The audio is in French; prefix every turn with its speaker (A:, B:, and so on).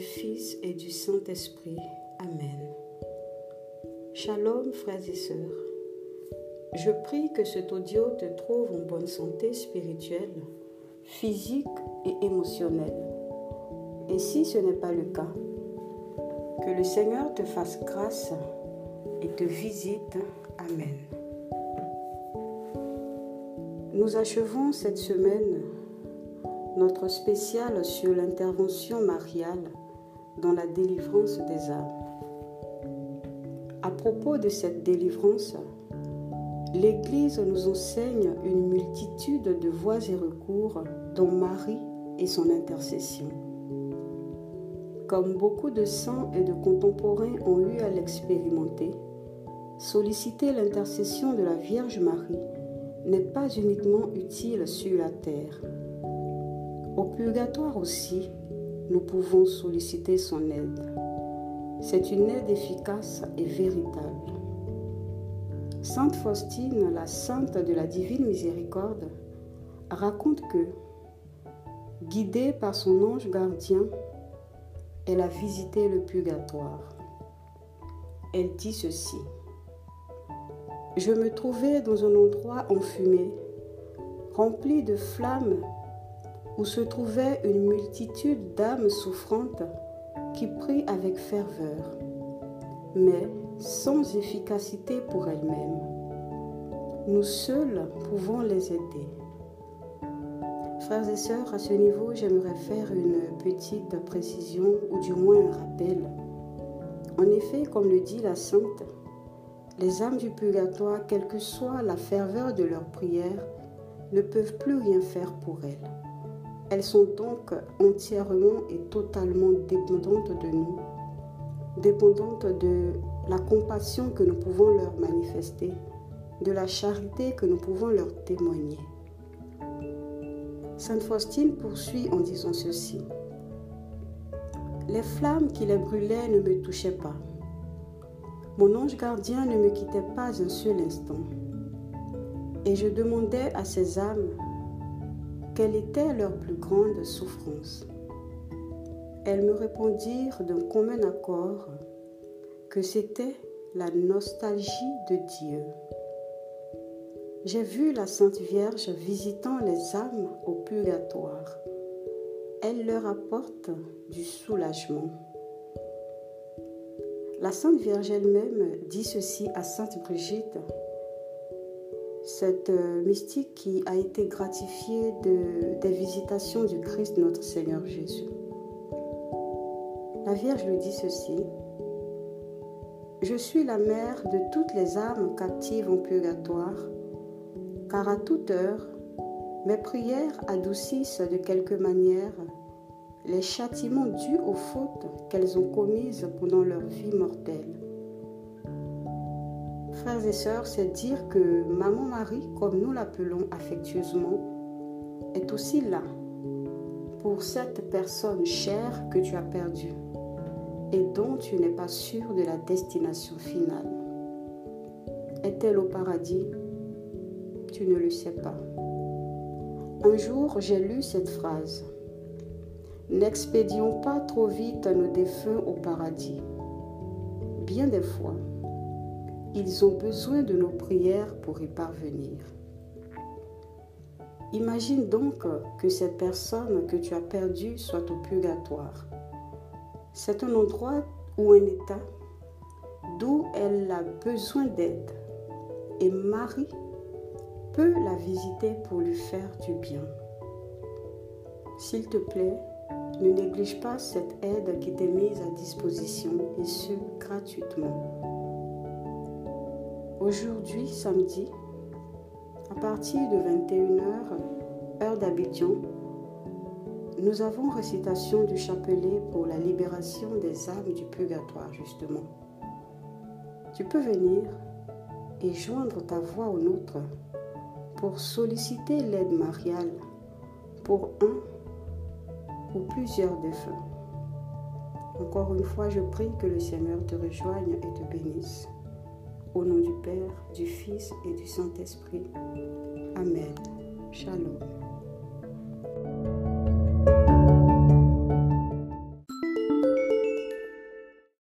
A: Fils et du Saint-Esprit. Amen. Shalom frères et sœurs. Je prie que cet audio te trouve en bonne santé spirituelle, physique et émotionnelle. Et si ce n'est pas le cas, que le Seigneur te fasse grâce et te visite. Amen. Nous achevons cette semaine notre spécial sur l'intervention mariale dans la délivrance des âmes. À propos de cette délivrance, l'Église nous enseigne une multitude de voies et recours dont Marie et son intercession. Comme beaucoup de saints et de contemporains ont eu à l'expérimenter, solliciter l'intercession de la Vierge Marie n'est pas uniquement utile sur la terre. Au purgatoire aussi, nous pouvons solliciter son aide. C'est une aide efficace et véritable. Sainte Faustine, la sainte de la divine miséricorde, raconte que, guidée par son ange gardien, elle a visité le purgatoire. Elle dit ceci. Je me trouvais dans un endroit enfumé, rempli de flammes où se trouvait une multitude d'âmes souffrantes qui prient avec ferveur, mais sans efficacité pour elles-mêmes. Nous seuls pouvons les aider. Frères et sœurs, à ce niveau, j'aimerais faire une petite précision ou du moins un rappel. En effet, comme le dit la Sainte, les âmes du purgatoire, quelle que soit la ferveur de leur prière, ne peuvent plus rien faire pour elles. Elles sont donc entièrement et totalement dépendantes de nous, dépendantes de la compassion que nous pouvons leur manifester, de la charité que nous pouvons leur témoigner. Sainte Faustine poursuit en disant ceci. Les flammes qui les brûlaient ne me touchaient pas. Mon ange gardien ne me quittait pas un seul instant. Et je demandais à ces âmes quelle était leur plus grande souffrance. Elles me répondirent d'un commun accord que c'était la nostalgie de Dieu. J'ai vu la Sainte Vierge visitant les âmes au purgatoire. Elle leur apporte du soulagement. La Sainte Vierge elle-même dit ceci à Sainte Brigitte cette euh, mystique qui a été gratifiée de, des visitations du Christ notre Seigneur Jésus. La Vierge lui dit ceci. Je suis la mère de toutes les âmes captives en purgatoire, car à toute heure, mes prières adoucissent de quelque manière les châtiments dus aux fautes qu'elles ont commises pendant leur vie mortelle. Frères et sœurs, c'est dire que Maman Marie, comme nous l'appelons affectueusement, est aussi là pour cette personne chère que tu as perdue et dont tu n'es pas sûr de la destination finale. Est-elle au paradis? Tu ne le sais pas. Un jour, j'ai lu cette phrase. N'expédions pas trop vite nos défunts au paradis. Bien des fois, ils ont besoin de nos prières pour y parvenir. Imagine donc que cette personne que tu as perdue soit au purgatoire. C'est un endroit ou un état d'où elle a besoin d'aide. Et Marie peut la visiter pour lui faire du bien. S'il te plaît, ne néglige pas cette aide qui t'est mise à disposition et ce gratuitement. Aujourd'hui, samedi, à partir de 21h, heure d'Abidjan, nous avons récitation du chapelet pour la libération des âmes du purgatoire, justement. Tu peux venir et joindre ta voix au nôtre pour solliciter l'aide mariale pour un ou plusieurs défunts. Encore une fois, je prie que le Seigneur te rejoigne et te bénisse. Au nom du Père, du Fils et du Saint-Esprit. Amen. Shalom.